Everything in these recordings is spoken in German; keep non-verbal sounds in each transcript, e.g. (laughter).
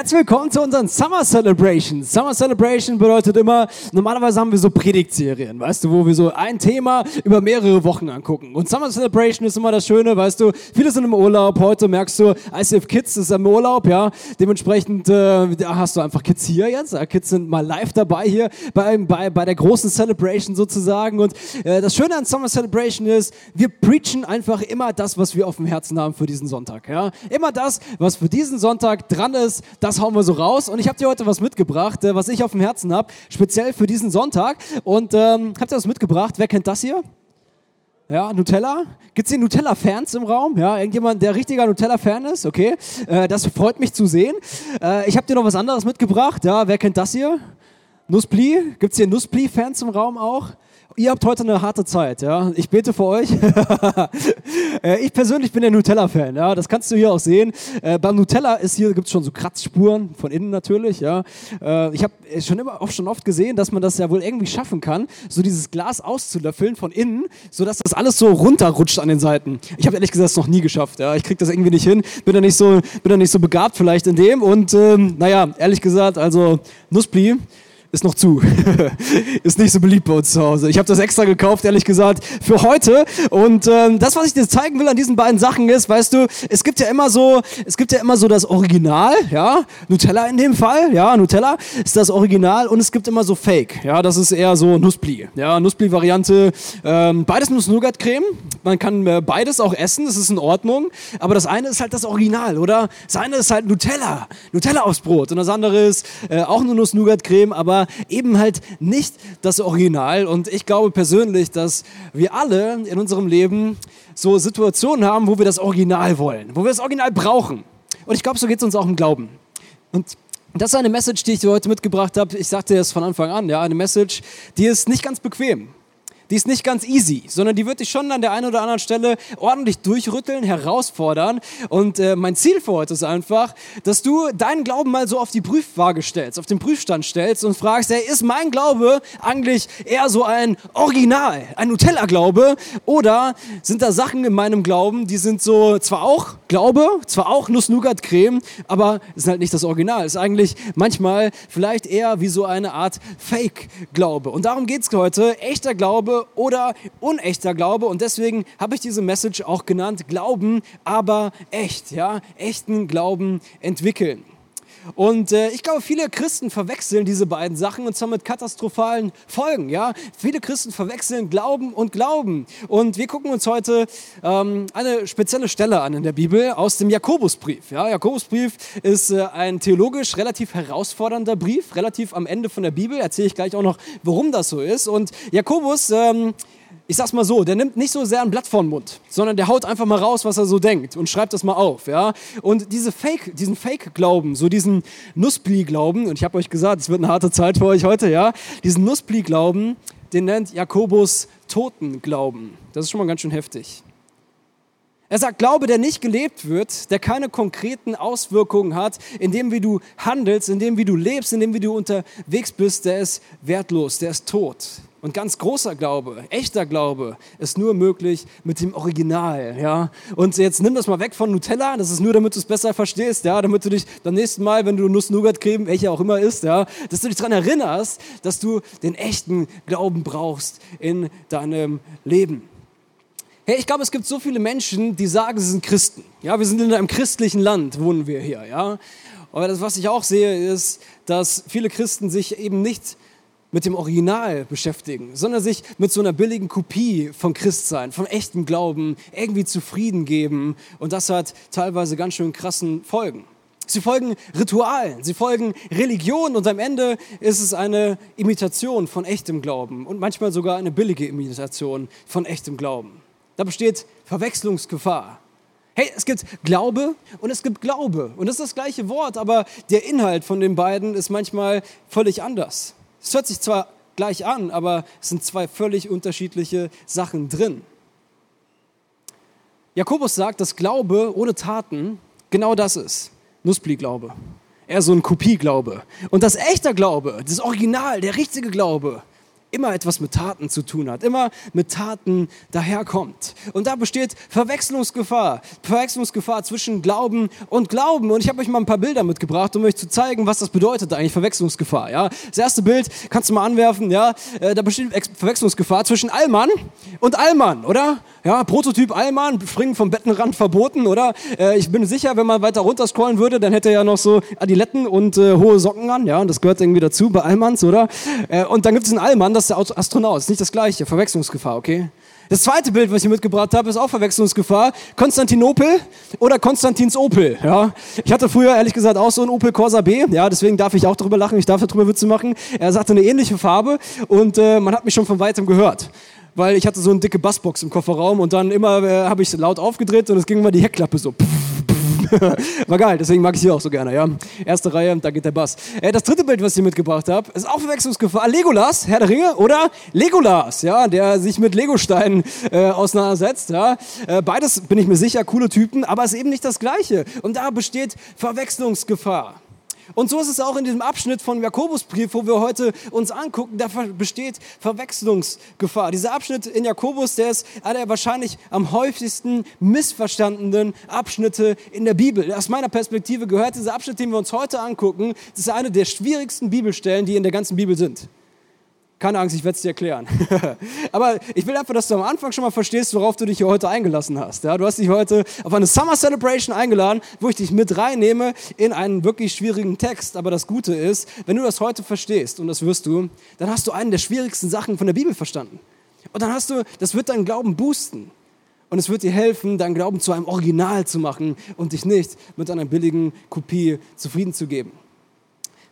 Herzlich willkommen zu unseren Summer Celebrations. Summer Celebration bedeutet immer, normalerweise haben wir so Predigtserien, weißt du, wo wir so ein Thema über mehrere Wochen angucken. Und Summer Celebration ist immer das Schöne, weißt du, viele sind im Urlaub. Heute merkst du, ICF Kids ist im Urlaub, ja. Dementsprechend äh, hast du einfach Kids hier jetzt. Kids sind mal live dabei hier bei, bei, bei der großen Celebration sozusagen. Und äh, das Schöne an Summer Celebration ist, wir preachen einfach immer das, was wir auf dem Herzen haben für diesen Sonntag, ja. Immer das, was für diesen Sonntag dran ist, das hauen wir so raus. Und ich habe dir heute was mitgebracht, äh, was ich auf dem Herzen habe, speziell für diesen Sonntag. Und ähm, habt ihr was mitgebracht? Wer kennt das hier? Ja, Nutella? Gibt es hier Nutella-Fans im Raum? Ja, irgendjemand, der richtiger Nutella-Fan ist? Okay, äh, das freut mich zu sehen. Äh, ich habe dir noch was anderes mitgebracht. Ja, wer kennt das hier? Nuspli? Gibt es hier Nuspli-Fans im Raum auch? Ihr habt heute eine harte Zeit, ja. Ich bete für euch. (laughs) Äh, ich persönlich bin der Nutella-Fan, ja. Das kannst du hier auch sehen. Äh, beim Nutella ist hier gibt's schon so Kratzspuren von innen natürlich, ja. Äh, ich habe schon immer auch schon oft gesehen, dass man das ja wohl irgendwie schaffen kann, so dieses Glas auszulöffeln von innen, sodass das alles so runterrutscht an den Seiten. Ich habe ehrlich gesagt das noch nie geschafft, ja. Ich krieg das irgendwie nicht hin. Bin da nicht so, bin da nicht so begabt vielleicht in dem und ähm, naja, ehrlich gesagt, also Nuspli ist noch zu. (laughs) ist nicht so beliebt bei uns zu Hause. Ich habe das extra gekauft, ehrlich gesagt, für heute. Und ähm, das, was ich dir zeigen will an diesen beiden Sachen ist, weißt du, es gibt ja immer so, es gibt ja immer so das Original, ja, Nutella in dem Fall, ja, Nutella ist das Original und es gibt immer so Fake, ja, das ist eher so Nusspli, ja, Nusspli-Variante, ähm, beides Nuss-Nougat-Creme, man kann äh, beides auch essen, das ist in Ordnung, aber das eine ist halt das Original, oder? Das eine ist halt Nutella, Nutella aufs Brot und das andere ist äh, auch nur Nuss-Nougat-Creme, aber eben halt nicht das Original. Und ich glaube persönlich, dass wir alle in unserem Leben so Situationen haben, wo wir das Original wollen, wo wir das Original brauchen. Und ich glaube, so geht es uns auch im Glauben. Und das ist eine Message, die ich dir heute mitgebracht habe. Ich sagte es von Anfang an, ja, eine Message, die ist nicht ganz bequem die ist nicht ganz easy, sondern die wird dich schon an der einen oder anderen Stelle ordentlich durchrütteln, herausfordern. Und äh, mein Ziel für heute ist einfach, dass du deinen Glauben mal so auf die Prüfwaage stellst, auf den Prüfstand stellst und fragst, hey, ist mein Glaube eigentlich eher so ein Original, ein Nutella-Glaube? Oder sind da Sachen in meinem Glauben, die sind so zwar auch Glaube, zwar auch Nuss-Nougat-Creme, aber ist halt nicht das Original. Ist eigentlich manchmal vielleicht eher wie so eine Art Fake-Glaube. Und darum geht es heute. Echter Glaube oder unechter Glaube. Und deswegen habe ich diese Message auch genannt, Glauben, aber echt, ja, echten Glauben entwickeln. Und äh, ich glaube, viele Christen verwechseln diese beiden Sachen und zwar mit katastrophalen Folgen. Ja? Viele Christen verwechseln Glauben und Glauben. Und wir gucken uns heute ähm, eine spezielle Stelle an in der Bibel aus dem Jakobusbrief. Ja? Jakobusbrief ist äh, ein theologisch relativ herausfordernder Brief, relativ am Ende von der Bibel. Erzähle ich gleich auch noch, warum das so ist. Und Jakobus ähm, ich sag's mal so, der nimmt nicht so sehr ein Blatt vor den Mund, sondern der haut einfach mal raus, was er so denkt und schreibt das mal auf, ja. Und diese Fake, diesen Fake-Glauben, so diesen Nussbli-Glauben, und ich habe euch gesagt, es wird eine harte Zeit für euch heute, ja, diesen Nussbli-Glauben, den nennt Jakobus Totenglauben. Das ist schon mal ganz schön heftig. Er sagt, Glaube, der nicht gelebt wird, der keine konkreten Auswirkungen hat, in dem, wie du handelst, in dem, wie du lebst, in dem, wie du unterwegs bist, der ist wertlos, der ist tot. Und ganz großer Glaube, echter Glaube, ist nur möglich mit dem Original, ja. Und jetzt nimm das mal weg von Nutella, das ist nur, damit du es besser verstehst, ja, damit du dich beim nächsten Mal, wenn du Nuss-Nougat-Creme, welche auch immer isst, ja, dass du dich daran erinnerst, dass du den echten Glauben brauchst in deinem Leben. Hey, ich glaube, es gibt so viele Menschen, die sagen, sie sind Christen. Ja, wir sind in einem christlichen Land, wohnen wir hier, ja. Aber das, was ich auch sehe, ist, dass viele Christen sich eben nicht mit dem Original beschäftigen, sondern sich mit so einer billigen Kopie von Christsein, vom echten Glauben irgendwie zufrieden geben. Und das hat teilweise ganz schön krassen Folgen. Sie folgen Ritualen, sie folgen Religion und am Ende ist es eine Imitation von echtem Glauben und manchmal sogar eine billige Imitation von echtem Glauben. Da besteht Verwechslungsgefahr. Hey, es gibt Glaube und es gibt Glaube. Und das ist das gleiche Wort, aber der Inhalt von den beiden ist manchmal völlig anders. Es hört sich zwar gleich an, aber es sind zwei völlig unterschiedliche Sachen drin. Jakobus sagt, dass Glaube ohne Taten genau das ist. Nussbli-Glaube. Eher so ein Kopie-Glaube. Und das echte Glaube, das Original, der richtige Glaube, immer etwas mit Taten zu tun hat, immer mit Taten daherkommt. Und da besteht Verwechslungsgefahr, Verwechslungsgefahr zwischen Glauben und Glauben. Und ich habe euch mal ein paar Bilder mitgebracht, um euch zu zeigen, was das bedeutet eigentlich, Verwechslungsgefahr. Ja? Das erste Bild kannst du mal anwerfen, ja? Äh, da besteht Verwechslungsgefahr zwischen Allmann und Allmann, oder? Ja, Prototyp Allmann, springen vom Bettenrand verboten, oder? Äh, ich bin sicher, wenn man weiter runter scrollen würde, dann hätte er ja noch so Adiletten und äh, hohe Socken an, ja, und das gehört irgendwie dazu bei Allmanns, oder? Äh, und dann gibt es einen Allmann, das ist der Astronaut, ist nicht das gleiche, Verwechslungsgefahr, okay? Das zweite Bild, was ich mitgebracht habe, ist auch Verwechslungsgefahr. Konstantinopel oder Konstantins Opel. Ja. Ich hatte früher ehrlich gesagt auch so einen Opel Corsa B. Ja, deswegen darf ich auch darüber lachen. Ich darf darüber Witze machen. Er sagte eine ähnliche Farbe und äh, man hat mich schon von weitem gehört weil ich hatte so eine dicke Bassbox im Kofferraum und dann immer äh, habe ich laut aufgedreht und es ging immer die Heckklappe so. (laughs) War geil, deswegen mag ich sie auch so gerne, ja. Erste Reihe, da geht der Bass. Äh, das dritte Bild, was ich hier mitgebracht habe, ist auch Verwechslungsgefahr. Legolas, Herr der Ringe, oder Legolas, ja, der sich mit Legosteinen äh, auseinandersetzt, ja. Äh, beides, bin ich mir sicher, coole Typen, aber es ist eben nicht das Gleiche. Und da besteht Verwechslungsgefahr. Und so ist es auch in diesem Abschnitt von Jakobusbrief, wo wir heute uns angucken, da besteht Verwechslungsgefahr. Dieser Abschnitt in Jakobus, der ist einer der wahrscheinlich am häufigsten missverstandenen Abschnitte in der Bibel. Aus meiner Perspektive gehört dieser Abschnitt, den wir uns heute angucken, das ist eine der schwierigsten Bibelstellen, die in der ganzen Bibel sind. Keine Angst, ich werde es dir erklären. (laughs) Aber ich will einfach, dass du am Anfang schon mal verstehst, worauf du dich hier heute eingelassen hast. Ja, du hast dich heute auf eine Summer Celebration eingeladen, wo ich dich mit reinnehme in einen wirklich schwierigen Text. Aber das Gute ist, wenn du das heute verstehst, und das wirst du, dann hast du einen der schwierigsten Sachen von der Bibel verstanden. Und dann hast du, das wird deinen Glauben boosten. Und es wird dir helfen, deinen Glauben zu einem Original zu machen und dich nicht mit einer billigen Kopie zufrieden zu geben.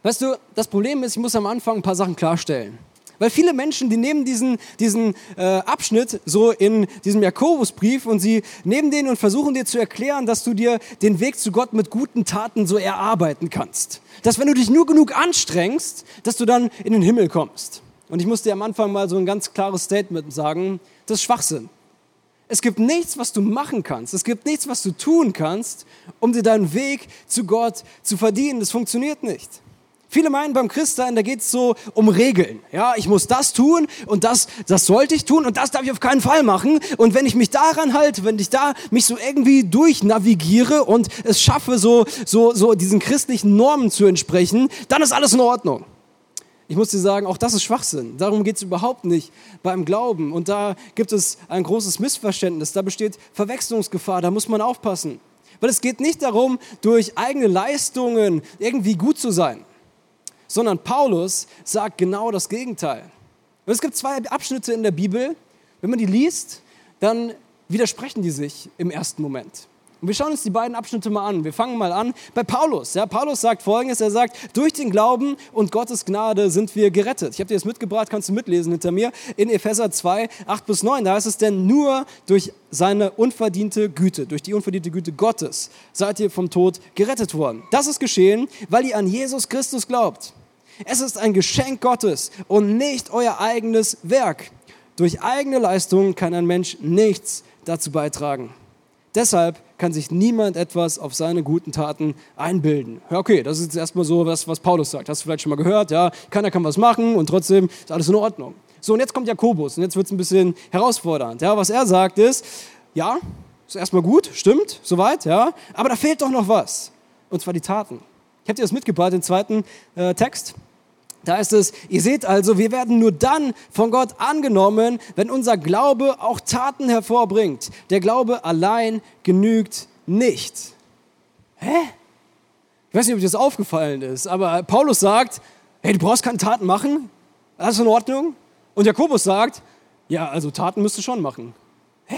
Weißt du, das Problem ist, ich muss am Anfang ein paar Sachen klarstellen. Weil viele Menschen, die nehmen diesen, diesen äh, Abschnitt so in diesem Jakobusbrief und sie nehmen den und versuchen dir zu erklären, dass du dir den Weg zu Gott mit guten Taten so erarbeiten kannst. Dass wenn du dich nur genug anstrengst, dass du dann in den Himmel kommst. Und ich muss dir am Anfang mal so ein ganz klares Statement sagen, das ist Schwachsinn. Es gibt nichts, was du machen kannst. Es gibt nichts, was du tun kannst, um dir deinen Weg zu Gott zu verdienen. Das funktioniert nicht. Viele meinen beim Christsein, da geht es so um Regeln. Ja, ich muss das tun und das, das sollte ich tun und das darf ich auf keinen Fall machen. Und wenn ich mich daran halte, wenn ich da mich so irgendwie durchnavigiere und es schaffe, so, so, so diesen christlichen Normen zu entsprechen, dann ist alles in Ordnung. Ich muss dir sagen, auch das ist Schwachsinn. Darum geht es überhaupt nicht beim Glauben. Und da gibt es ein großes Missverständnis. Da besteht Verwechslungsgefahr. Da muss man aufpassen. Weil es geht nicht darum, durch eigene Leistungen irgendwie gut zu sein sondern Paulus sagt genau das Gegenteil. Und es gibt zwei Abschnitte in der Bibel, wenn man die liest, dann widersprechen die sich im ersten Moment. Und wir schauen uns die beiden Abschnitte mal an. Wir fangen mal an bei Paulus. Ja, Paulus sagt folgendes: Er sagt, durch den Glauben und Gottes Gnade sind wir gerettet. Ich habe dir das mitgebracht, kannst du mitlesen hinter mir. In Epheser 2, 8 bis 9. Da heißt es denn, nur durch seine unverdiente Güte, durch die unverdiente Güte Gottes seid ihr vom Tod gerettet worden. Das ist geschehen, weil ihr an Jesus Christus glaubt. Es ist ein Geschenk Gottes und nicht euer eigenes Werk. Durch eigene Leistung kann ein Mensch nichts dazu beitragen. Deshalb kann sich niemand etwas auf seine guten Taten einbilden. Okay, das ist jetzt erstmal so was, was Paulus sagt. Hast du vielleicht schon mal gehört? Ja, keiner kann was machen und trotzdem ist alles in Ordnung. So, und jetzt kommt Jakobus und jetzt wird es ein bisschen herausfordernd. Ja, was er sagt ist, ja, ist erstmal gut, stimmt, soweit, ja, aber da fehlt doch noch was. Und zwar die Taten. Ich habe dir das mitgebracht, den zweiten äh, Text. Da ist es, ihr seht also, wir werden nur dann von Gott angenommen, wenn unser Glaube auch Taten hervorbringt. Der Glaube allein genügt nicht. Hä? Ich weiß nicht, ob dir das aufgefallen ist, aber Paulus sagt, hey, du brauchst keine Taten machen, das ist in Ordnung. Und Jakobus sagt, ja, also Taten müsst du schon machen. Hä?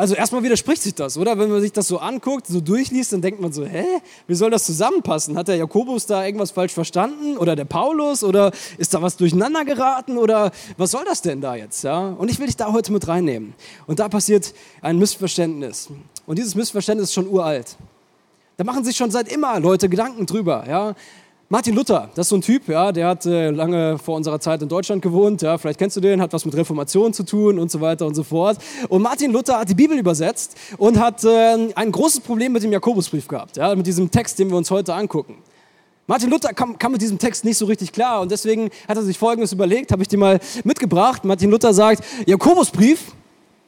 Also erstmal widerspricht sich das, oder? Wenn man sich das so anguckt, so durchliest, dann denkt man so, hä, wie soll das zusammenpassen? Hat der Jakobus da irgendwas falsch verstanden? Oder der Paulus? Oder ist da was durcheinander geraten? Oder was soll das denn da jetzt? Ja? Und ich will dich da heute mit reinnehmen. Und da passiert ein Missverständnis. Und dieses Missverständnis ist schon uralt. Da machen sich schon seit immer Leute Gedanken drüber. Ja? Martin Luther, das ist so ein Typ, ja, der hat äh, lange vor unserer Zeit in Deutschland gewohnt, ja, vielleicht kennst du den, hat was mit Reformation zu tun und so weiter und so fort. Und Martin Luther hat die Bibel übersetzt und hat äh, ein großes Problem mit dem Jakobusbrief gehabt, ja, mit diesem Text, den wir uns heute angucken. Martin Luther kam, kam, mit diesem Text nicht so richtig klar und deswegen hat er sich Folgendes überlegt, habe ich dir mal mitgebracht. Martin Luther sagt, Jakobusbrief,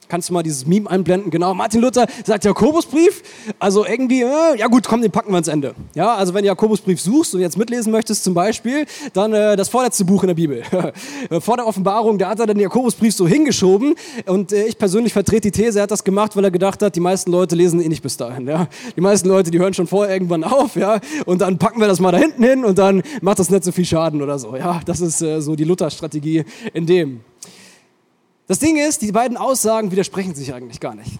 Kannst du mal dieses Meme einblenden? Genau, Martin Luther sagt Jakobusbrief. Also irgendwie, äh, ja gut, komm, den packen wir ans Ende. Ja, also wenn du Jakobusbrief suchst und jetzt mitlesen möchtest zum Beispiel, dann äh, das vorletzte Buch in der Bibel. (laughs) Vor der Offenbarung, da hat er den Jakobusbrief so hingeschoben und äh, ich persönlich vertrete die These, er hat das gemacht, weil er gedacht hat, die meisten Leute lesen eh nicht bis dahin. Ja? Die meisten Leute, die hören schon vorher irgendwann auf, ja, und dann packen wir das mal da hinten hin und dann macht das nicht so viel Schaden oder so. Ja, das ist äh, so die Luther-Strategie in dem. Das Ding ist, die beiden Aussagen widersprechen sich eigentlich gar nicht.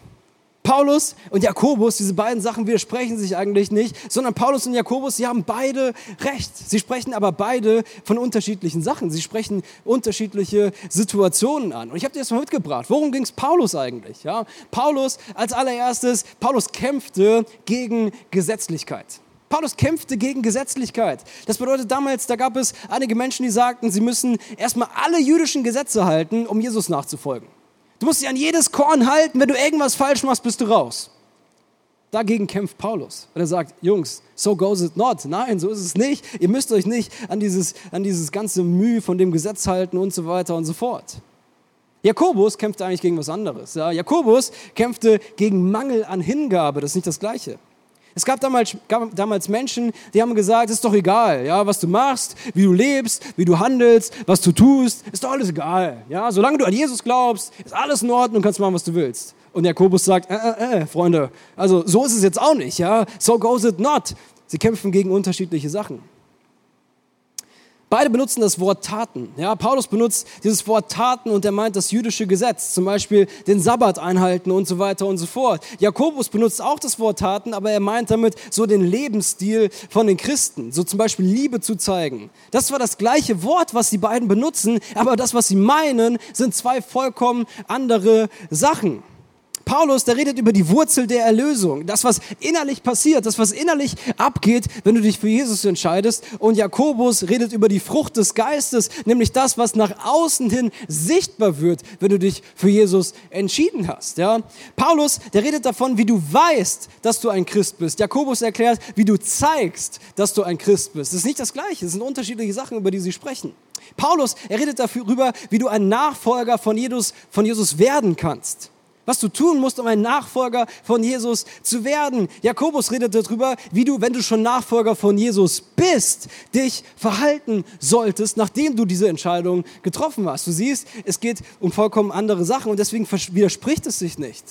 Paulus und Jakobus, diese beiden Sachen widersprechen sich eigentlich nicht, sondern Paulus und Jakobus, sie haben beide recht. Sie sprechen aber beide von unterschiedlichen Sachen. Sie sprechen unterschiedliche Situationen an. Und ich habe dir das mal mitgebracht. Worum ging es Paulus eigentlich? Ja? Paulus als allererstes, Paulus kämpfte gegen Gesetzlichkeit. Paulus kämpfte gegen Gesetzlichkeit. Das bedeutet damals, da gab es einige Menschen, die sagten, sie müssen erstmal alle jüdischen Gesetze halten, um Jesus nachzufolgen. Du musst dich an jedes Korn halten, wenn du irgendwas falsch machst, bist du raus. Dagegen kämpft Paulus. Und er sagt, Jungs, so goes it not. Nein, so ist es nicht. Ihr müsst euch nicht an dieses, an dieses ganze Mühe von dem Gesetz halten und so weiter und so fort. Jakobus kämpfte eigentlich gegen was anderes. Ja, Jakobus kämpfte gegen Mangel an Hingabe. Das ist nicht das Gleiche. Es gab damals, gab damals Menschen, die haben gesagt, es ist doch egal, ja, was du machst, wie du lebst, wie du handelst, was du tust, ist doch alles egal. Ja, solange du an Jesus glaubst, ist alles in Ordnung, kannst machen, was du willst. Und Jakobus sagt, äh, äh, äh, Freunde, also so ist es jetzt auch nicht, ja, so goes it not. Sie kämpfen gegen unterschiedliche Sachen. Beide benutzen das Wort Taten. Ja, Paulus benutzt dieses Wort Taten und er meint das jüdische Gesetz, zum Beispiel den Sabbat einhalten und so weiter und so fort. Jakobus benutzt auch das Wort Taten, aber er meint damit so den Lebensstil von den Christen, so zum Beispiel Liebe zu zeigen. Das war das gleiche Wort, was die beiden benutzen, aber das, was sie meinen, sind zwei vollkommen andere Sachen. Paulus, der redet über die Wurzel der Erlösung, das, was innerlich passiert, das, was innerlich abgeht, wenn du dich für Jesus entscheidest. Und Jakobus redet über die Frucht des Geistes, nämlich das, was nach außen hin sichtbar wird, wenn du dich für Jesus entschieden hast. Ja? Paulus, der redet davon, wie du weißt, dass du ein Christ bist. Jakobus erklärt, wie du zeigst, dass du ein Christ bist. Das ist nicht das Gleiche, das sind unterschiedliche Sachen, über die sie sprechen. Paulus, er redet darüber, wie du ein Nachfolger von Jesus, von Jesus werden kannst. Was du tun musst, um ein Nachfolger von Jesus zu werden. Jakobus redet darüber, wie du, wenn du schon Nachfolger von Jesus bist, dich verhalten solltest, nachdem du diese Entscheidung getroffen hast. Du siehst, es geht um vollkommen andere Sachen und deswegen widerspricht es sich nicht.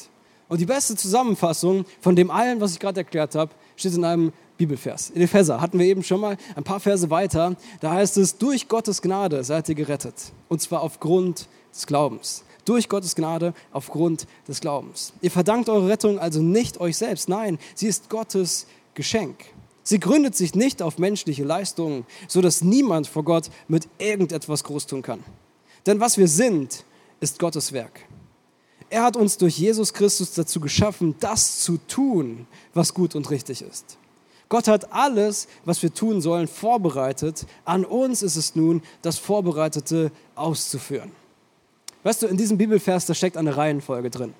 Und die beste Zusammenfassung von dem allen, was ich gerade erklärt habe, steht in einem Bibelvers. In Epheser hatten wir eben schon mal ein paar Verse weiter. Da heißt es, durch Gottes Gnade seid ihr gerettet. Und zwar aufgrund des Glaubens durch Gottes Gnade aufgrund des Glaubens. Ihr verdankt eure Rettung also nicht euch selbst, nein, sie ist Gottes Geschenk. Sie gründet sich nicht auf menschliche Leistungen, so dass niemand vor Gott mit irgendetwas groß tun kann. Denn was wir sind, ist Gottes Werk. Er hat uns durch Jesus Christus dazu geschaffen, das zu tun, was gut und richtig ist. Gott hat alles, was wir tun sollen, vorbereitet. An uns ist es nun, das Vorbereitete auszuführen. Weißt du, in diesem Bibelvers, da steckt eine Reihenfolge drin.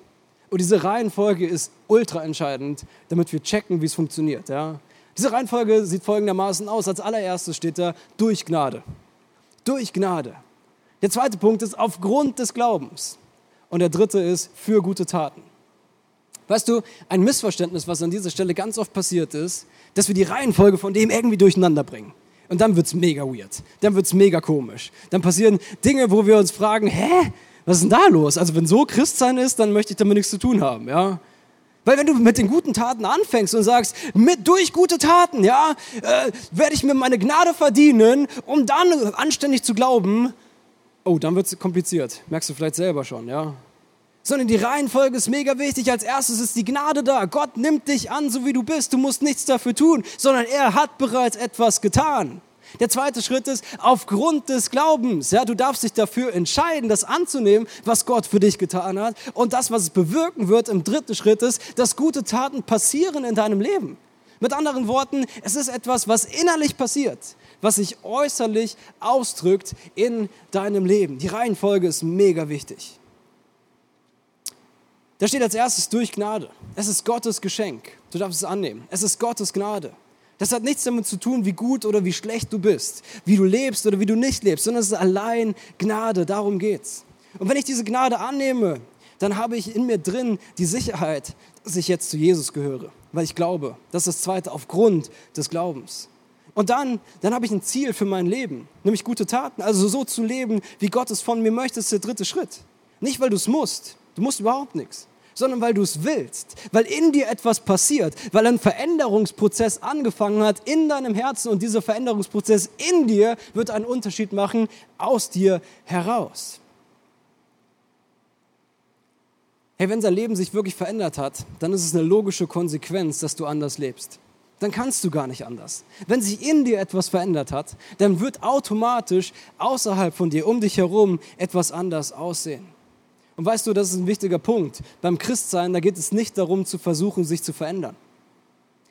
Und diese Reihenfolge ist ultra entscheidend, damit wir checken, wie es funktioniert. Ja? Diese Reihenfolge sieht folgendermaßen aus. Als allererstes steht da durch Gnade. Durch Gnade. Der zweite Punkt ist aufgrund des Glaubens. Und der dritte ist für gute Taten. Weißt du, ein Missverständnis, was an dieser Stelle ganz oft passiert ist, dass wir die Reihenfolge von dem irgendwie durcheinander bringen. Und dann wird es mega weird. Dann wird es mega komisch. Dann passieren Dinge, wo wir uns fragen, hä? Was ist denn da los? Also wenn so Christsein ist, dann möchte ich damit nichts zu tun haben, ja. Weil wenn du mit den guten Taten anfängst und sagst, mit durch gute Taten, ja, äh, werde ich mir meine Gnade verdienen, um dann anständig zu glauben, oh, dann wird es kompliziert. Merkst du vielleicht selber schon, ja. Sondern die Reihenfolge ist mega wichtig. Als erstes ist die Gnade da. Gott nimmt dich an, so wie du bist. Du musst nichts dafür tun, sondern er hat bereits etwas getan. Der zweite Schritt ist aufgrund des Glaubens. Ja, du darfst dich dafür entscheiden, das anzunehmen, was Gott für dich getan hat. Und das, was es bewirken wird im dritten Schritt ist, dass gute Taten passieren in deinem Leben. Mit anderen Worten, es ist etwas, was innerlich passiert, was sich äußerlich ausdrückt in deinem Leben. Die Reihenfolge ist mega wichtig. Da steht als erstes durch Gnade. Es ist Gottes Geschenk. Du darfst es annehmen. Es ist Gottes Gnade. Das hat nichts damit zu tun, wie gut oder wie schlecht du bist, wie du lebst oder wie du nicht lebst, sondern es ist allein Gnade, darum geht's. Und wenn ich diese Gnade annehme, dann habe ich in mir drin die Sicherheit, dass ich jetzt zu Jesus gehöre, weil ich glaube. Das ist das Zweite, aufgrund des Glaubens. Und dann, dann habe ich ein Ziel für mein Leben, nämlich gute Taten. Also so zu leben, wie Gott es von mir möchte, ist der dritte Schritt. Nicht, weil du es musst. Du musst überhaupt nichts sondern weil du es willst, weil in dir etwas passiert, weil ein Veränderungsprozess angefangen hat in deinem Herzen und dieser Veränderungsprozess in dir wird einen Unterschied machen aus dir heraus. Hey, wenn dein Leben sich wirklich verändert hat, dann ist es eine logische Konsequenz, dass du anders lebst. Dann kannst du gar nicht anders. Wenn sich in dir etwas verändert hat, dann wird automatisch außerhalb von dir, um dich herum, etwas anders aussehen. Und weißt du, das ist ein wichtiger Punkt. Beim Christsein, da geht es nicht darum, zu versuchen, sich zu verändern,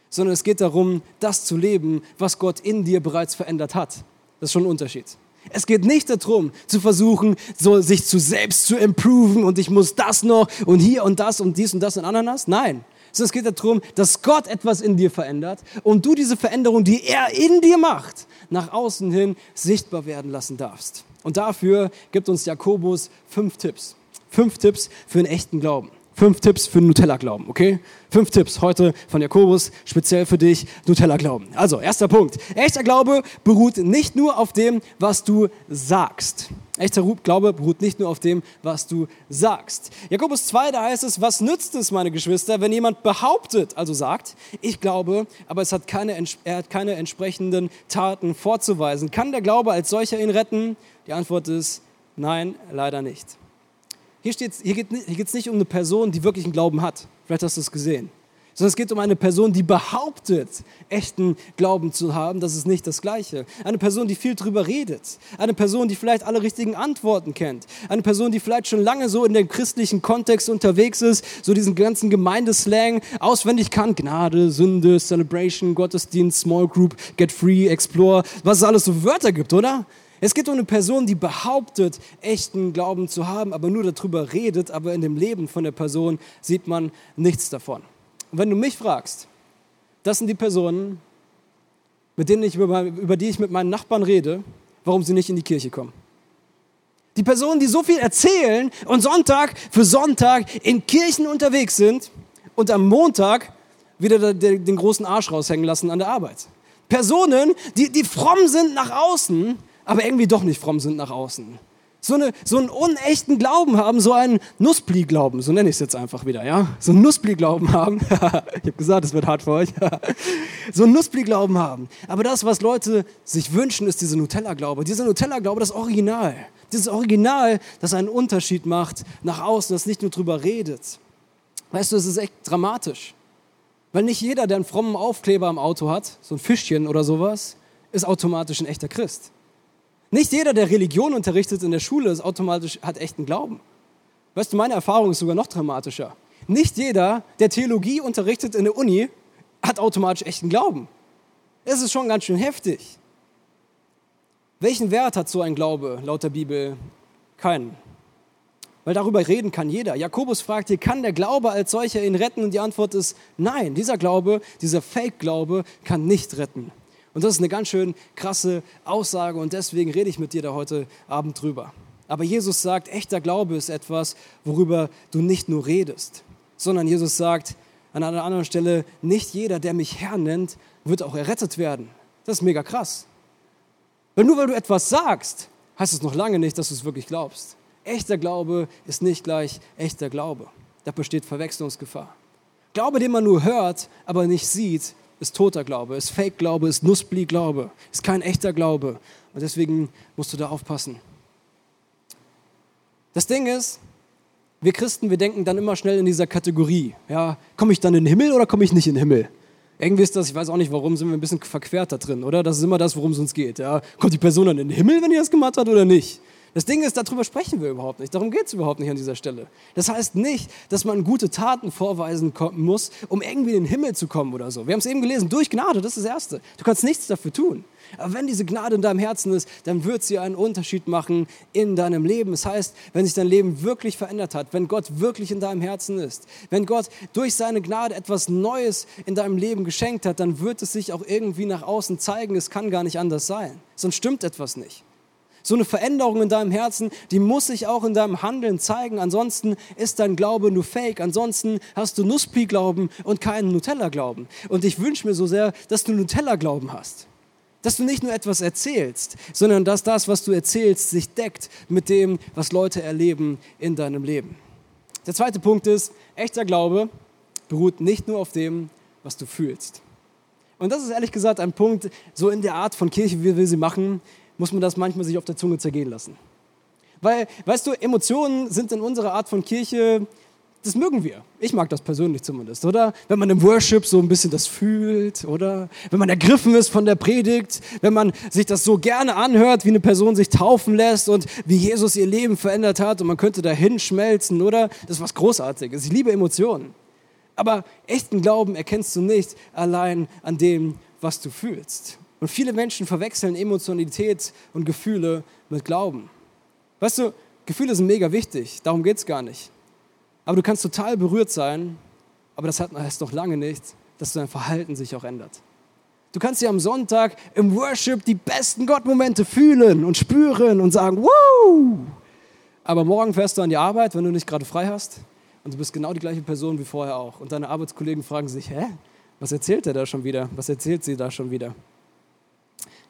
sondern es geht darum, das zu leben, was Gott in dir bereits verändert hat. Das ist schon ein Unterschied. Es geht nicht darum, zu versuchen, so sich zu selbst zu improven und ich muss das noch und hier und das und dies und das und Ananas. Nein, sondern es geht darum, dass Gott etwas in dir verändert und du diese Veränderung, die er in dir macht, nach außen hin sichtbar werden lassen darfst. Und dafür gibt uns Jakobus fünf Tipps. Fünf Tipps für einen echten Glauben. Fünf Tipps für Nutella-Glauben, okay? Fünf Tipps heute von Jakobus, speziell für dich, Nutella-Glauben. Also, erster Punkt. Echter Glaube beruht nicht nur auf dem, was du sagst. Echter Glaube beruht nicht nur auf dem, was du sagst. Jakobus 2, da heißt es, was nützt es, meine Geschwister, wenn jemand behauptet, also sagt, ich glaube, aber es hat keine, er hat keine entsprechenden Taten vorzuweisen. Kann der Glaube als solcher ihn retten? Die Antwort ist, nein, leider nicht. Hier, hier geht es nicht um eine Person, die wirklich einen Glauben hat. Vielleicht hast du es gesehen. Sondern es geht um eine Person, die behauptet, echten Glauben zu haben. Das ist nicht das Gleiche. Eine Person, die viel drüber redet. Eine Person, die vielleicht alle richtigen Antworten kennt. Eine Person, die vielleicht schon lange so in dem christlichen Kontext unterwegs ist, so diesen ganzen Gemeindeslang auswendig kann. Gnade, Sünde, Celebration, Gottesdienst, Small Group, Get Free, Explore, was es alles so Wörter gibt, oder? Es geht um eine Person, die behauptet, echten Glauben zu haben, aber nur darüber redet, aber in dem Leben von der Person sieht man nichts davon. Und wenn du mich fragst, das sind die Personen, mit denen ich über, über die ich mit meinen Nachbarn rede, warum sie nicht in die Kirche kommen. Die Personen, die so viel erzählen und Sonntag für Sonntag in Kirchen unterwegs sind und am Montag wieder den großen Arsch raushängen lassen an der Arbeit. Personen, die, die fromm sind nach außen, aber irgendwie doch nicht fromm sind nach außen. So, eine, so einen unechten Glauben haben, so einen Nussbli-Glauben, so nenne ich es jetzt einfach wieder, ja? So einen Nussbli-Glauben haben. (laughs) ich habe gesagt, es wird hart für euch. (laughs) so einen Nussbli-Glauben haben. Aber das, was Leute sich wünschen, ist dieser Nutella-Glaube. Dieser Nutella-Glaube, das Original. Dieses Original, das einen Unterschied macht nach außen, das nicht nur drüber redet. Weißt du, es ist echt dramatisch. Weil nicht jeder, der einen frommen Aufkleber am Auto hat, so ein Fischchen oder sowas, ist automatisch ein echter Christ. Nicht jeder, der Religion unterrichtet in der Schule, ist automatisch, hat echten Glauben. Weißt du, meine Erfahrung ist sogar noch dramatischer. Nicht jeder, der Theologie unterrichtet in der Uni, hat automatisch echten Glauben. Es ist schon ganz schön heftig. Welchen Wert hat so ein Glaube laut der Bibel? Keinen. Weil darüber reden kann jeder. Jakobus fragt hier, kann der Glaube als solcher ihn retten? Und die Antwort ist nein. Dieser Glaube, dieser Fake-Glaube kann nicht retten. Und das ist eine ganz schön krasse Aussage und deswegen rede ich mit dir da heute Abend drüber. Aber Jesus sagt, echter Glaube ist etwas, worüber du nicht nur redest, sondern Jesus sagt an einer anderen Stelle, nicht jeder, der mich Herr nennt, wird auch errettet werden. Das ist mega krass. Weil nur weil du etwas sagst, heißt es noch lange nicht, dass du es wirklich glaubst. Echter Glaube ist nicht gleich echter Glaube. Da besteht Verwechslungsgefahr. Glaube, den man nur hört, aber nicht sieht, ist toter Glaube, ist Fake-Glaube, ist Nussbli-Glaube, ist kein echter Glaube. Und deswegen musst du da aufpassen. Das Ding ist, wir Christen, wir denken dann immer schnell in dieser Kategorie. Ja, komme ich dann in den Himmel oder komme ich nicht in den Himmel? Irgendwie ist das, ich weiß auch nicht warum, sind wir ein bisschen verquert da drin, oder? Das ist immer das, worum es uns geht. Ja? Kommt die Person dann in den Himmel, wenn die das gemacht hat oder nicht? Das Ding ist, darüber sprechen wir überhaupt nicht. Darum geht es überhaupt nicht an dieser Stelle. Das heißt nicht, dass man gute Taten vorweisen muss, um irgendwie in den Himmel zu kommen oder so. Wir haben es eben gelesen, durch Gnade, das ist das Erste. Du kannst nichts dafür tun. Aber wenn diese Gnade in deinem Herzen ist, dann wird sie einen Unterschied machen in deinem Leben. Das heißt, wenn sich dein Leben wirklich verändert hat, wenn Gott wirklich in deinem Herzen ist, wenn Gott durch seine Gnade etwas Neues in deinem Leben geschenkt hat, dann wird es sich auch irgendwie nach außen zeigen. Es kann gar nicht anders sein. Sonst stimmt etwas nicht. So eine Veränderung in deinem Herzen, die muss sich auch in deinem Handeln zeigen. Ansonsten ist dein Glaube nur Fake. Ansonsten hast du Nuspi-Glauben und keinen Nutella-Glauben. Und ich wünsche mir so sehr, dass du Nutella-Glauben hast. Dass du nicht nur etwas erzählst, sondern dass das, was du erzählst, sich deckt mit dem, was Leute erleben in deinem Leben. Der zweite Punkt ist, echter Glaube beruht nicht nur auf dem, was du fühlst. Und das ist ehrlich gesagt ein Punkt, so in der Art von Kirche, wie wir sie machen, muss man das manchmal sich auf der Zunge zergehen lassen. Weil, weißt du, Emotionen sind in unserer Art von Kirche das mögen wir. Ich mag das persönlich zumindest, oder? Wenn man im Worship so ein bisschen das fühlt, oder? Wenn man ergriffen ist von der Predigt, wenn man sich das so gerne anhört, wie eine Person sich taufen lässt und wie Jesus ihr Leben verändert hat und man könnte da hinschmelzen, oder? Das ist was Großartiges. Ich liebe Emotionen. Aber echten Glauben erkennst du nicht allein an dem, was du fühlst. Und viele Menschen verwechseln Emotionalität und Gefühle mit Glauben. Weißt du, Gefühle sind mega wichtig, darum geht es gar nicht. Aber du kannst total berührt sein, aber das heißt noch lange nicht, dass dein Verhalten sich auch ändert. Du kannst dir am Sonntag im Worship die besten Gottmomente fühlen und spüren und sagen, Woo! Aber morgen fährst du an die Arbeit, wenn du nicht gerade frei hast und du bist genau die gleiche Person wie vorher auch. Und deine Arbeitskollegen fragen sich, hä? Was erzählt er da schon wieder? Was erzählt sie da schon wieder?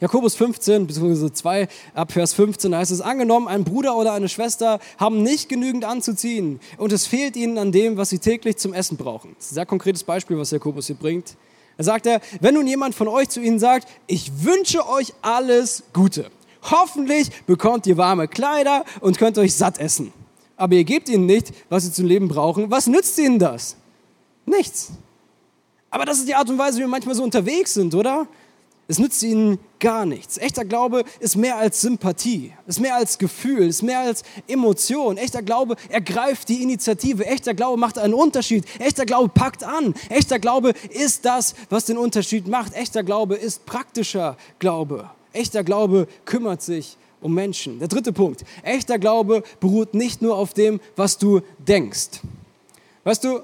Jakobus 15, beziehungsweise 2, ab Vers 15 heißt es, angenommen, ein Bruder oder eine Schwester haben nicht genügend anzuziehen und es fehlt ihnen an dem, was sie täglich zum Essen brauchen. Das ist ein sehr konkretes Beispiel, was Jakobus hier bringt. Er sagt er, wenn nun jemand von euch zu ihnen sagt, ich wünsche euch alles Gute. Hoffentlich bekommt ihr warme Kleider und könnt euch satt essen. Aber ihr gebt ihnen nicht, was sie zum Leben brauchen. Was nützt ihnen das? Nichts. Aber das ist die Art und Weise, wie wir manchmal so unterwegs sind, oder? Es nützt ihnen gar nichts. Echter Glaube ist mehr als Sympathie, ist mehr als Gefühl, ist mehr als Emotion. Echter Glaube ergreift die Initiative. Echter Glaube macht einen Unterschied. Echter Glaube packt an. Echter Glaube ist das, was den Unterschied macht. Echter Glaube ist praktischer Glaube. Echter Glaube kümmert sich um Menschen. Der dritte Punkt. Echter Glaube beruht nicht nur auf dem, was du denkst. Weißt du,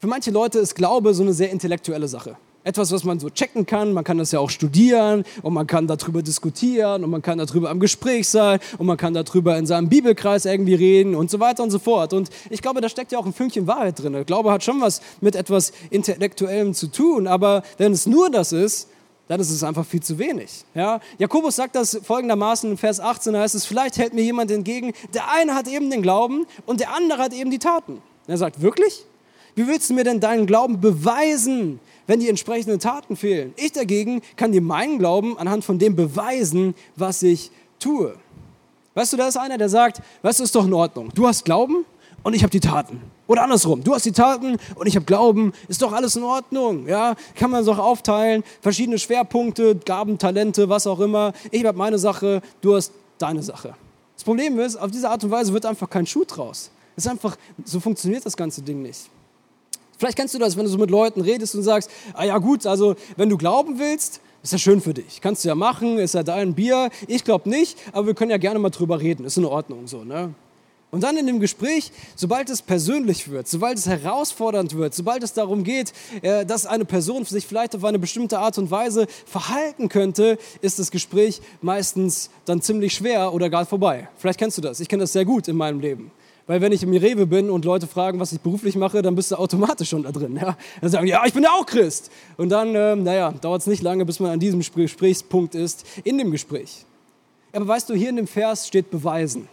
für manche Leute ist Glaube so eine sehr intellektuelle Sache etwas, was man so checken kann. Man kann das ja auch studieren und man kann darüber diskutieren und man kann darüber am Gespräch sein und man kann darüber in seinem Bibelkreis irgendwie reden und so weiter und so fort. Und ich glaube, da steckt ja auch ein Fünkchen Wahrheit drin. Ich glaube, hat schon was mit etwas Intellektuellem zu tun. Aber wenn es nur das ist, dann ist es einfach viel zu wenig. Ja? Jakobus sagt das folgendermaßen in Vers 18, heißt es, vielleicht hält mir jemand entgegen, der eine hat eben den Glauben und der andere hat eben die Taten. Er sagt, wirklich? Wie willst du mir denn deinen Glauben beweisen, wenn die entsprechenden Taten fehlen. Ich dagegen kann dir meinen Glauben anhand von dem beweisen, was ich tue. Weißt du, da ist einer, der sagt, weißt du, ist doch in Ordnung. Du hast Glauben und ich habe die Taten. Oder andersrum, du hast die Taten und ich habe Glauben, ist doch alles in Ordnung. Ja, kann man doch aufteilen, verschiedene Schwerpunkte, Gaben, Talente, was auch immer. Ich habe meine Sache, du hast deine Sache. Das Problem ist, auf diese Art und Weise wird einfach kein Schuh draus. Es ist einfach, so funktioniert das ganze Ding nicht. Vielleicht kennst du das, wenn du so mit Leuten redest und sagst, ah ja gut, also wenn du glauben willst, ist ja schön für dich. Kannst du ja machen, ist ja dein Bier. Ich glaube nicht, aber wir können ja gerne mal drüber reden. Ist in Ordnung so, ne? Und dann in dem Gespräch, sobald es persönlich wird, sobald es herausfordernd wird, sobald es darum geht, äh, dass eine Person sich vielleicht auf eine bestimmte Art und Weise verhalten könnte, ist das Gespräch meistens dann ziemlich schwer oder gar vorbei. Vielleicht kennst du das. Ich kenne das sehr gut in meinem Leben. Weil wenn ich im Rewe bin und Leute fragen, was ich beruflich mache, dann bist du automatisch schon da drin. Ja? Dann sagen, ja, ich bin ja auch Christ. Und dann, ähm, naja, dauert es nicht lange, bis man an diesem Gesprächspunkt ist, in dem Gespräch. Aber weißt du, hier in dem Vers steht beweisen.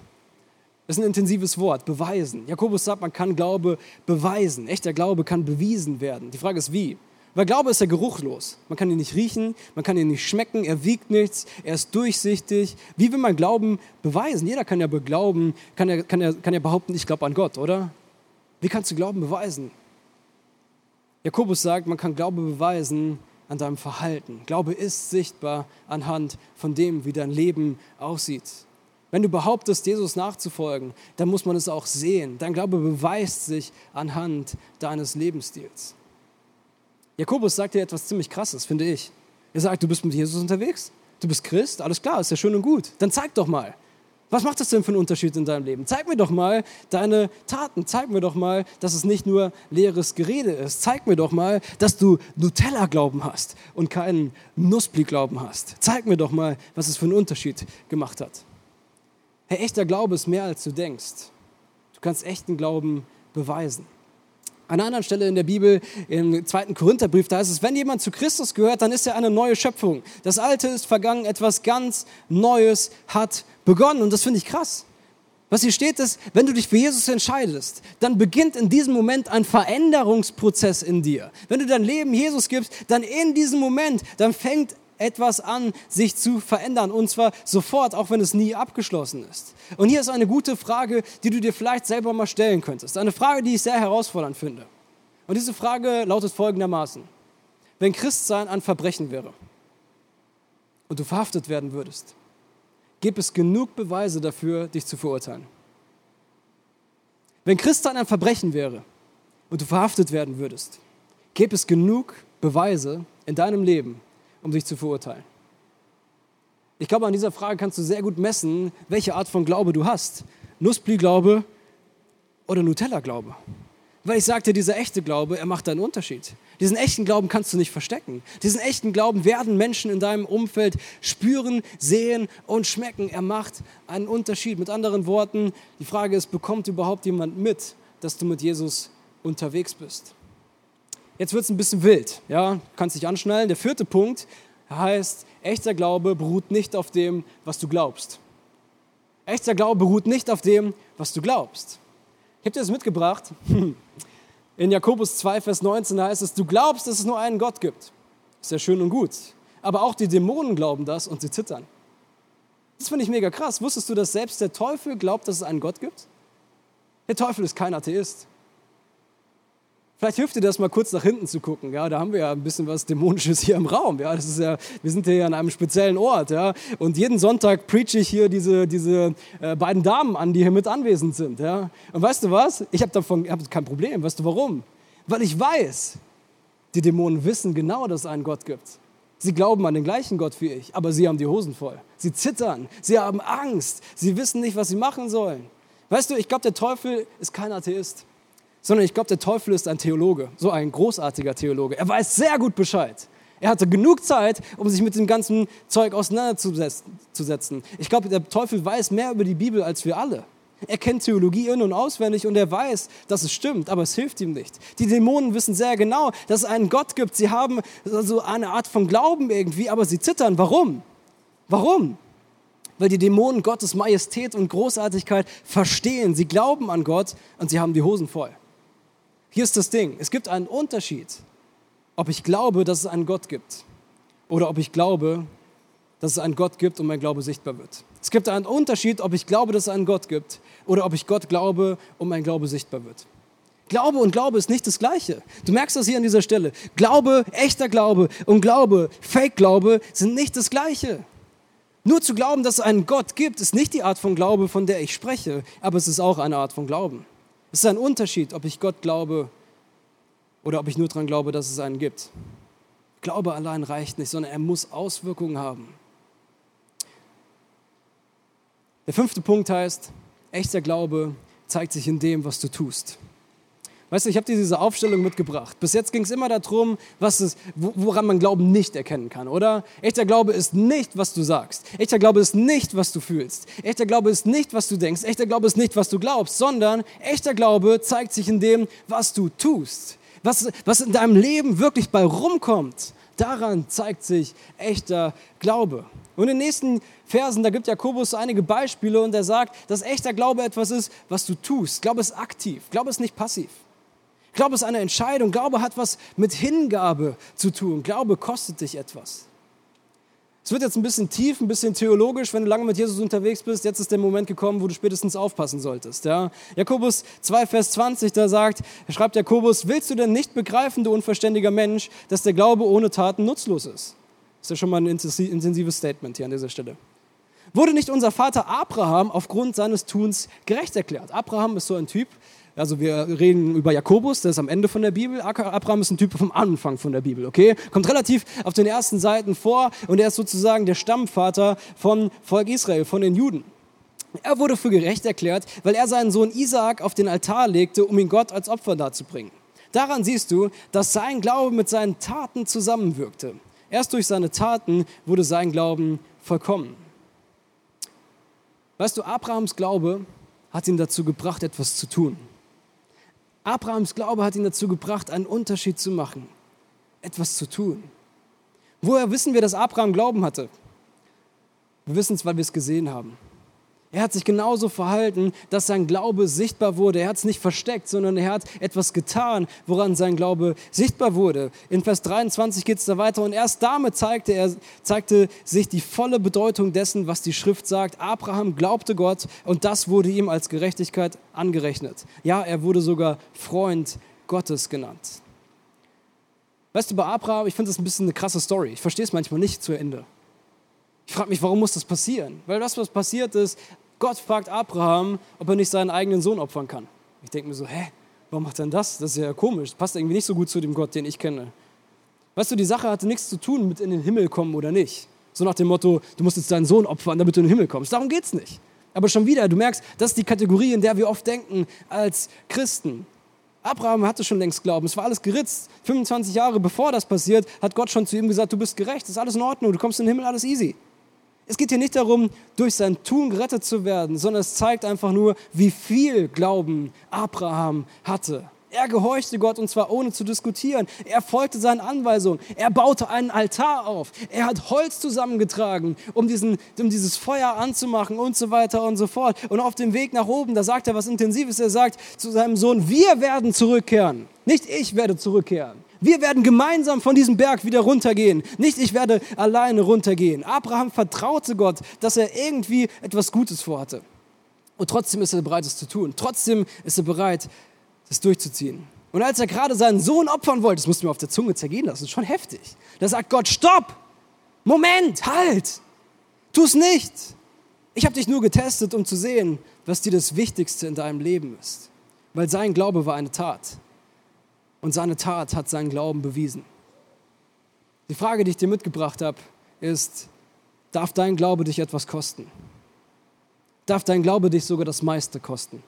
Das ist ein intensives Wort, beweisen. Jakobus sagt, man kann Glaube beweisen. Echter Glaube kann bewiesen werden. Die Frage ist, wie? Weil Glaube ist ja geruchlos. Man kann ihn nicht riechen, man kann ihn nicht schmecken, er wiegt nichts, er ist durchsichtig. Wie will man Glauben beweisen? Jeder kann ja beglauben, kann ja, kann ja, kann ja behaupten, ich glaube an Gott, oder? Wie kannst du Glauben beweisen? Jakobus sagt, man kann Glaube beweisen an deinem Verhalten. Glaube ist sichtbar anhand von dem, wie dein Leben aussieht. Wenn du behauptest, Jesus nachzufolgen, dann muss man es auch sehen. Dein Glaube beweist sich anhand deines Lebensstils. Jakobus sagt dir etwas ziemlich Krasses, finde ich. Er sagt, du bist mit Jesus unterwegs, du bist Christ, alles klar, ist ja schön und gut. Dann zeig doch mal. Was macht das denn für einen Unterschied in deinem Leben? Zeig mir doch mal deine Taten. Zeig mir doch mal, dass es nicht nur leeres Gerede ist. Zeig mir doch mal, dass du Nutella-Glauben hast und keinen Nussbli-Glauben hast. Zeig mir doch mal, was es für einen Unterschied gemacht hat. Hey, echter Glaube ist mehr, als du denkst. Du kannst echten Glauben beweisen. An einer anderen Stelle in der Bibel, im zweiten Korintherbrief, da heißt es, wenn jemand zu Christus gehört, dann ist er eine neue Schöpfung. Das Alte ist vergangen, etwas ganz Neues hat begonnen. Und das finde ich krass. Was hier steht ist, wenn du dich für Jesus entscheidest, dann beginnt in diesem Moment ein Veränderungsprozess in dir. Wenn du dein Leben Jesus gibst, dann in diesem Moment, dann fängt etwas an, sich zu verändern. Und zwar sofort, auch wenn es nie abgeschlossen ist. Und hier ist eine gute Frage, die du dir vielleicht selber mal stellen könntest. Eine Frage, die ich sehr herausfordernd finde. Und diese Frage lautet folgendermaßen. Wenn Christsein ein Verbrechen wäre und du verhaftet werden würdest, gibt es genug Beweise dafür, dich zu verurteilen. Wenn Christsein ein Verbrechen wäre und du verhaftet werden würdest, gibt es genug Beweise in deinem Leben, um dich zu verurteilen? Ich glaube, an dieser Frage kannst du sehr gut messen, welche Art von Glaube du hast. Nussbli-Glaube oder Nutella-Glaube. Weil ich sagte, dieser echte Glaube, er macht einen Unterschied. Diesen echten Glauben kannst du nicht verstecken. Diesen echten Glauben werden Menschen in deinem Umfeld spüren, sehen und schmecken. Er macht einen Unterschied. Mit anderen Worten, die Frage ist, bekommt überhaupt jemand mit, dass du mit Jesus unterwegs bist? Jetzt wird es ein bisschen wild, ja, kannst dich anschnallen. Der vierte Punkt heißt, echter Glaube beruht nicht auf dem, was du glaubst. Echter Glaube beruht nicht auf dem, was du glaubst. Ich habe dir das mitgebracht. (laughs) In Jakobus 2, Vers 19 heißt es, du glaubst, dass es nur einen Gott gibt. Ist ja schön und gut. Aber auch die Dämonen glauben das und sie zittern. Das finde ich mega krass. Wusstest du, dass selbst der Teufel glaubt, dass es einen Gott gibt? Der Teufel ist kein Atheist. Vielleicht hilft dir das mal kurz nach hinten zu gucken. Ja, da haben wir ja ein bisschen was Dämonisches hier im Raum. Ja, das ist ja, wir sind hier an einem speziellen Ort. Ja, und jeden Sonntag preache ich hier diese, diese äh, beiden Damen an, die hier mit anwesend sind. Ja, und weißt du was? Ich habe davon hab kein Problem. Weißt du warum? Weil ich weiß, die Dämonen wissen genau, dass es einen Gott gibt. Sie glauben an den gleichen Gott wie ich, aber sie haben die Hosen voll. Sie zittern, sie haben Angst, sie wissen nicht, was sie machen sollen. Weißt du, ich glaube, der Teufel ist kein Atheist sondern ich glaube, der Teufel ist ein Theologe, so ein großartiger Theologe. Er weiß sehr gut Bescheid. Er hatte genug Zeit, um sich mit dem ganzen Zeug auseinanderzusetzen. Ich glaube, der Teufel weiß mehr über die Bibel als wir alle. Er kennt Theologie in- und auswendig und er weiß, dass es stimmt, aber es hilft ihm nicht. Die Dämonen wissen sehr genau, dass es einen Gott gibt. Sie haben so eine Art von Glauben irgendwie, aber sie zittern. Warum? Warum? Weil die Dämonen Gottes Majestät und Großartigkeit verstehen. Sie glauben an Gott und sie haben die Hosen voll. Hier ist das Ding. Es gibt einen Unterschied, ob ich glaube, dass es einen Gott gibt oder ob ich glaube, dass es einen Gott gibt und mein Glaube sichtbar wird. Es gibt einen Unterschied, ob ich glaube, dass es einen Gott gibt oder ob ich Gott glaube und mein Glaube sichtbar wird. Glaube und Glaube ist nicht das Gleiche. Du merkst das hier an dieser Stelle. Glaube, echter Glaube und Glaube, Fake-Glaube sind nicht das Gleiche. Nur zu glauben, dass es einen Gott gibt, ist nicht die Art von Glaube, von der ich spreche, aber es ist auch eine Art von Glauben. Es ist ein Unterschied, ob ich Gott glaube oder ob ich nur daran glaube, dass es einen gibt. Glaube allein reicht nicht, sondern er muss Auswirkungen haben. Der fünfte Punkt heißt, echter Glaube zeigt sich in dem, was du tust. Weißt du, ich habe dir diese Aufstellung mitgebracht. Bis jetzt ging es immer darum, was es, woran man Glauben nicht erkennen kann, oder? Echter Glaube ist nicht, was du sagst. Echter Glaube ist nicht, was du fühlst. Echter Glaube ist nicht, was du denkst. Echter Glaube ist nicht, was du glaubst, sondern echter Glaube zeigt sich in dem, was du tust. Was, was in deinem Leben wirklich bei rumkommt. Daran zeigt sich echter Glaube. Und in den nächsten Versen, da gibt Jakobus einige Beispiele und er sagt, dass echter Glaube etwas ist, was du tust. Glaube ist aktiv. Glaube ist nicht passiv. Glaube ist eine Entscheidung. Glaube hat was mit Hingabe zu tun. Glaube kostet dich etwas. Es wird jetzt ein bisschen tief, ein bisschen theologisch, wenn du lange mit Jesus unterwegs bist. Jetzt ist der Moment gekommen, wo du spätestens aufpassen solltest. Ja? Jakobus 2, Vers 20, da sagt, schreibt Jakobus, willst du denn nicht begreifen, du unverständiger Mensch, dass der Glaube ohne Taten nutzlos ist? Das ist ja schon mal ein intensives Statement hier an dieser Stelle. Wurde nicht unser Vater Abraham aufgrund seines Tuns gerecht erklärt? Abraham ist so ein Typ, Also wir reden über Jakobus, der ist am Ende von der Bibel. Abraham ist ein Typ vom Anfang von der Bibel, okay? Kommt relativ auf den ersten Seiten vor und er ist sozusagen der Stammvater von Volk Israel, von den Juden. Er wurde für gerecht erklärt, weil er seinen Sohn Isaak auf den Altar legte, um ihn Gott als Opfer darzubringen. Daran siehst du, dass sein Glaube mit seinen Taten zusammenwirkte. Erst durch seine Taten wurde sein Glauben vollkommen. Weißt du, Abrahams Glaube hat ihn dazu gebracht, etwas zu tun. Abrahams Glaube hat ihn dazu gebracht, einen Unterschied zu machen, etwas zu tun. Woher wissen wir, dass Abraham Glauben hatte? Wir wissen es, weil wir es gesehen haben. Er hat sich genauso verhalten, dass sein Glaube sichtbar wurde. Er hat es nicht versteckt, sondern er hat etwas getan, woran sein Glaube sichtbar wurde. In Vers 23 geht es da weiter und erst damit zeigte, er, zeigte sich die volle Bedeutung dessen, was die Schrift sagt. Abraham glaubte Gott und das wurde ihm als Gerechtigkeit angerechnet. Ja, er wurde sogar Freund Gottes genannt. Weißt du, bei Abraham, ich finde das ein bisschen eine krasse Story. Ich verstehe es manchmal nicht zu Ende. Ich frage mich, warum muss das passieren? Weil das, was passiert ist, Gott fragt Abraham, ob er nicht seinen eigenen Sohn opfern kann. Ich denke mir so, hä, warum macht er denn das? Das ist ja komisch. Das passt irgendwie nicht so gut zu dem Gott, den ich kenne. Weißt du, die Sache hatte nichts zu tun mit in den Himmel kommen oder nicht. So nach dem Motto, du musst jetzt deinen Sohn opfern, damit du in den Himmel kommst. Darum geht es nicht. Aber schon wieder, du merkst, das ist die Kategorie, in der wir oft denken als Christen. Abraham hatte schon längst Glauben. Es war alles geritzt. 25 Jahre bevor das passiert, hat Gott schon zu ihm gesagt, du bist gerecht, ist alles in Ordnung, du kommst in den Himmel, alles easy. Es geht hier nicht darum, durch sein Tun gerettet zu werden, sondern es zeigt einfach nur, wie viel Glauben Abraham hatte. Er gehorchte Gott und zwar ohne zu diskutieren. Er folgte seinen Anweisungen. Er baute einen Altar auf. Er hat Holz zusammengetragen, um, diesen, um dieses Feuer anzumachen und so weiter und so fort. Und auf dem Weg nach oben, da sagt er was Intensives. Er sagt zu seinem Sohn, wir werden zurückkehren. Nicht ich werde zurückkehren. Wir werden gemeinsam von diesem Berg wieder runtergehen. Nicht ich werde alleine runtergehen. Abraham vertraute Gott, dass er irgendwie etwas Gutes vorhatte. Und trotzdem ist er bereit, es zu tun. Trotzdem ist er bereit, es durchzuziehen. Und als er gerade seinen Sohn opfern wollte, das musste mir auf der Zunge zergehen lassen, das ist schon heftig. Da sagt Gott, stopp! Moment, halt! Tu es nicht! Ich habe dich nur getestet, um zu sehen, was dir das Wichtigste in deinem Leben ist. Weil sein Glaube war eine Tat und seine Tat hat seinen Glauben bewiesen. Die Frage, die ich dir mitgebracht habe, ist, darf dein Glaube dich etwas kosten? Darf dein Glaube dich sogar das meiste kosten?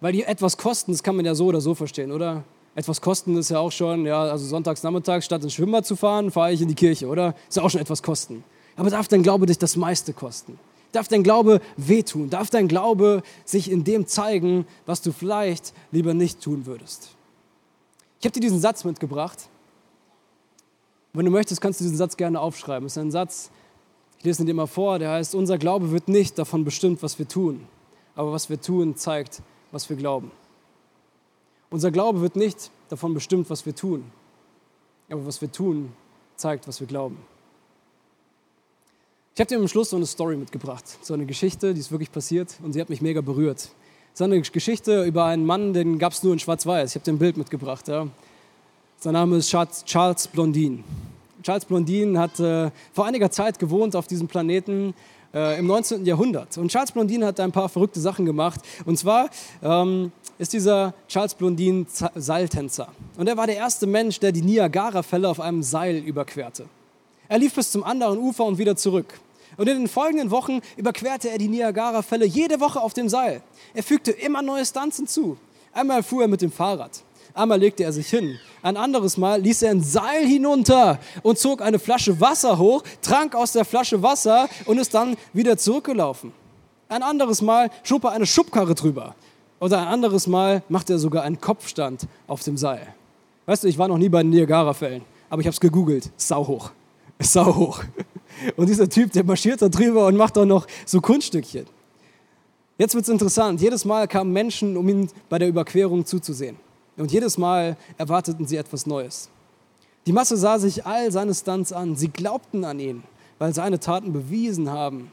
Weil die etwas kosten, das kann man ja so oder so verstehen, oder? Etwas kosten ist ja auch schon, ja, also sonntags nachmittags statt ins Schwimmbad zu fahren, fahre ich in die Kirche, oder? Ist ja auch schon etwas kosten. Aber darf dein Glaube dich das meiste kosten? Darf dein Glaube wehtun? Darf dein Glaube sich in dem zeigen, was du vielleicht lieber nicht tun würdest? Ich habe dir diesen Satz mitgebracht. Wenn du möchtest, kannst du diesen Satz gerne aufschreiben. Es ist ein Satz, ich lese ihn dir mal vor, der heißt, unser Glaube wird nicht davon bestimmt, was wir tun, aber was wir tun, zeigt, was wir glauben. Unser Glaube wird nicht davon bestimmt, was wir tun, aber was wir tun, zeigt, was wir glauben. Ich habe dir am Schluss so eine Story mitgebracht, so eine Geschichte, die ist wirklich passiert und sie hat mich mega berührt. Ist eine Geschichte über einen Mann, den gab es nur in Schwarz-Weiß. Ich habe dir ein Bild mitgebracht. Ja. Sein Name ist Charles Blondin. Charles Blondin hat äh, vor einiger Zeit gewohnt auf diesem Planeten äh, im 19. Jahrhundert. Und Charles Blondin hat ein paar verrückte Sachen gemacht. Und zwar ähm, ist dieser Charles Blondin Seiltänzer. Und er war der erste Mensch, der die Niagara-Fälle auf einem Seil überquerte. Er lief bis zum anderen Ufer und wieder zurück. Und in den folgenden Wochen überquerte er die Niagara-Fälle jede Woche auf dem Seil. Er fügte immer neue Stunts hinzu. Einmal fuhr er mit dem Fahrrad. Einmal legte er sich hin. Ein anderes Mal ließ er ein Seil hinunter und zog eine Flasche Wasser hoch, trank aus der Flasche Wasser und ist dann wieder zurückgelaufen. Ein anderes Mal schob er eine Schubkarre drüber. Oder ein anderes Mal machte er sogar einen Kopfstand auf dem Seil. Weißt du, ich war noch nie bei den Niagara-Fällen, aber ich habe es gegoogelt. Sau hoch. (laughs) Sau hoch. Und dieser Typ, der marschiert da drüber und macht auch noch so Kunststückchen. Jetzt wird es interessant. Jedes Mal kamen Menschen, um ihm bei der Überquerung zuzusehen. Und jedes Mal erwarteten sie etwas Neues. Die Masse sah sich all seine Stunts an. Sie glaubten an ihn, weil seine Taten bewiesen haben,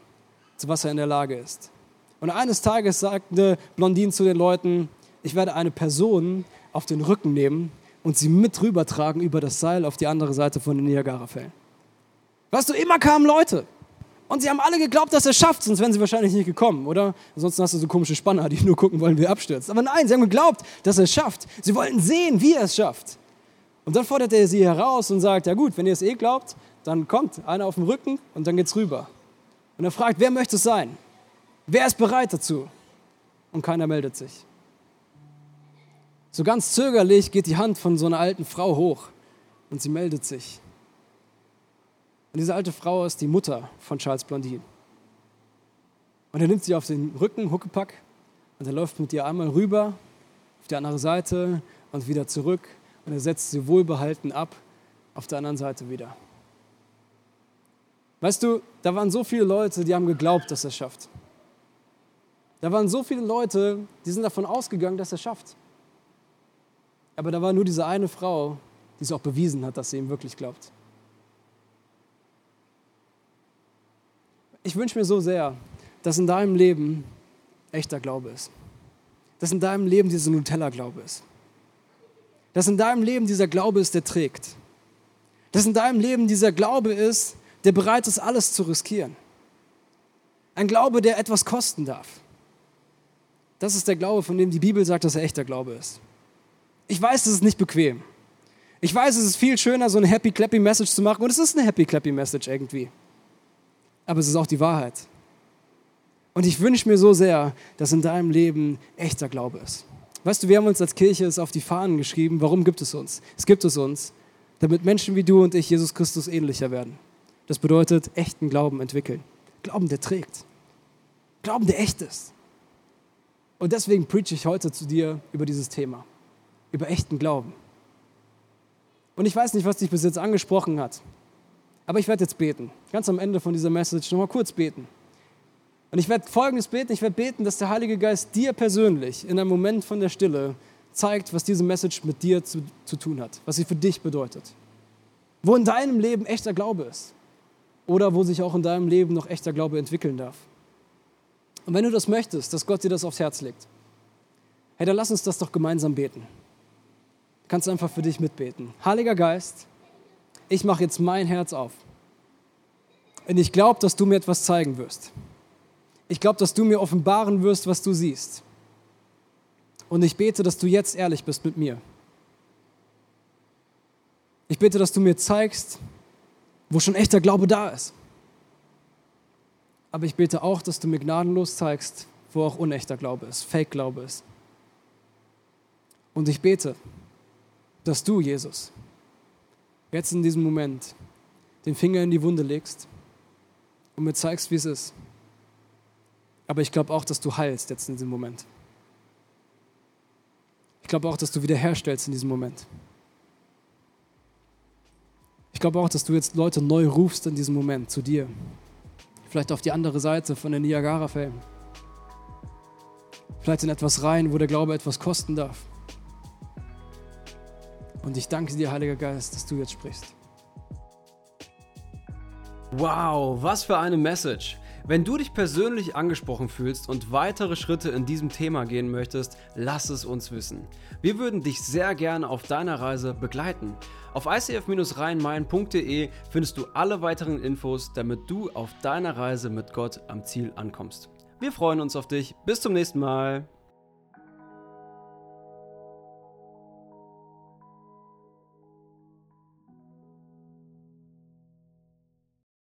zu was er in der Lage ist. Und eines Tages sagte Blondin zu den Leuten, ich werde eine Person auf den Rücken nehmen und sie mit rübertragen über das Seil auf die andere Seite von den Niagara-Fällen. Weißt du, immer kamen Leute. Und sie haben alle geglaubt, dass er es schafft, sonst wären sie wahrscheinlich nicht gekommen, oder? Ansonsten hast du so komische Spanner, die (laughs) nur gucken wollen, wie er abstürzt. Aber nein, sie haben geglaubt, dass er es schafft. Sie wollten sehen, wie er es schafft. Und dann fordert er sie heraus und sagt, ja gut, wenn ihr es eh glaubt, dann kommt einer auf dem Rücken und dann geht's rüber. Und er fragt, wer möchte es sein? Wer ist bereit dazu? Und keiner meldet sich. So ganz zögerlich geht die Hand von so einer alten Frau hoch und sie meldet sich. Und diese alte Frau ist die Mutter von Charles Blondin. Und er nimmt sie auf den Rücken, Huckepack, und er läuft mit ihr einmal rüber auf die andere Seite und wieder zurück. Und er setzt sie wohlbehalten ab auf der anderen Seite wieder. Weißt du, da waren so viele Leute, die haben geglaubt, dass er es schafft. Da waren so viele Leute, die sind davon ausgegangen, dass er es schafft. Aber da war nur diese eine Frau, die es auch bewiesen hat, dass sie ihm wirklich glaubt. Ich wünsche mir so sehr, dass in deinem Leben echter Glaube ist. Dass in deinem Leben dieser Nutella-Glaube ist. Dass in deinem Leben dieser Glaube ist, der trägt. Dass in deinem Leben dieser Glaube ist, der bereit ist, alles zu riskieren. Ein Glaube, der etwas kosten darf. Das ist der Glaube, von dem die Bibel sagt, dass er echter Glaube ist. Ich weiß, es ist nicht bequem. Ich weiß, es ist viel schöner, so eine Happy Clappy Message zu machen. Und es ist eine Happy Clappy Message irgendwie. Aber es ist auch die Wahrheit. Und ich wünsche mir so sehr, dass in deinem Leben echter Glaube ist. Weißt du, wir haben uns als Kirche es auf die Fahnen geschrieben. Warum gibt es uns? Es gibt es uns, damit Menschen wie du und ich Jesus Christus ähnlicher werden. Das bedeutet, echten Glauben entwickeln. Glauben, der trägt. Glauben, der echt ist. Und deswegen preach ich heute zu dir über dieses Thema, über echten Glauben. Und ich weiß nicht, was dich bis jetzt angesprochen hat, aber ich werde jetzt beten. Ganz am Ende von dieser Message nochmal kurz beten. Und ich werde Folgendes beten. Ich werde beten, dass der Heilige Geist dir persönlich in einem Moment von der Stille zeigt, was diese Message mit dir zu, zu tun hat, was sie für dich bedeutet. Wo in deinem Leben echter Glaube ist oder wo sich auch in deinem Leben noch echter Glaube entwickeln darf. Und wenn du das möchtest, dass Gott dir das aufs Herz legt, hey, dann lass uns das doch gemeinsam beten. Du kannst einfach für dich mitbeten. Heiliger Geist, ich mache jetzt mein Herz auf. Und ich glaube, dass du mir etwas zeigen wirst. Ich glaube, dass du mir offenbaren wirst, was du siehst. Und ich bete, dass du jetzt ehrlich bist mit mir. Ich bete, dass du mir zeigst, wo schon echter Glaube da ist. Aber ich bete auch, dass du mir gnadenlos zeigst, wo auch unechter Glaube ist, Fake-Glaube ist. Und ich bete, dass du, Jesus, jetzt in diesem Moment den Finger in die Wunde legst und mir zeigst, wie es ist. Aber ich glaube auch, dass du heilst jetzt in diesem Moment. Ich glaube auch, dass du wiederherstellst in diesem Moment. Ich glaube auch, dass du jetzt Leute neu rufst in diesem Moment zu dir. Vielleicht auf die andere Seite von den Niagara-Fällen. Vielleicht in etwas rein, wo der Glaube etwas kosten darf. Und ich danke dir, Heiliger Geist, dass du jetzt sprichst. Wow, was für eine Message! Wenn du dich persönlich angesprochen fühlst und weitere Schritte in diesem Thema gehen möchtest, lass es uns wissen. Wir würden dich sehr gerne auf deiner Reise begleiten. Auf icf-rheinmain.de findest du alle weiteren Infos, damit du auf deiner Reise mit Gott am Ziel ankommst. Wir freuen uns auf dich. Bis zum nächsten Mal.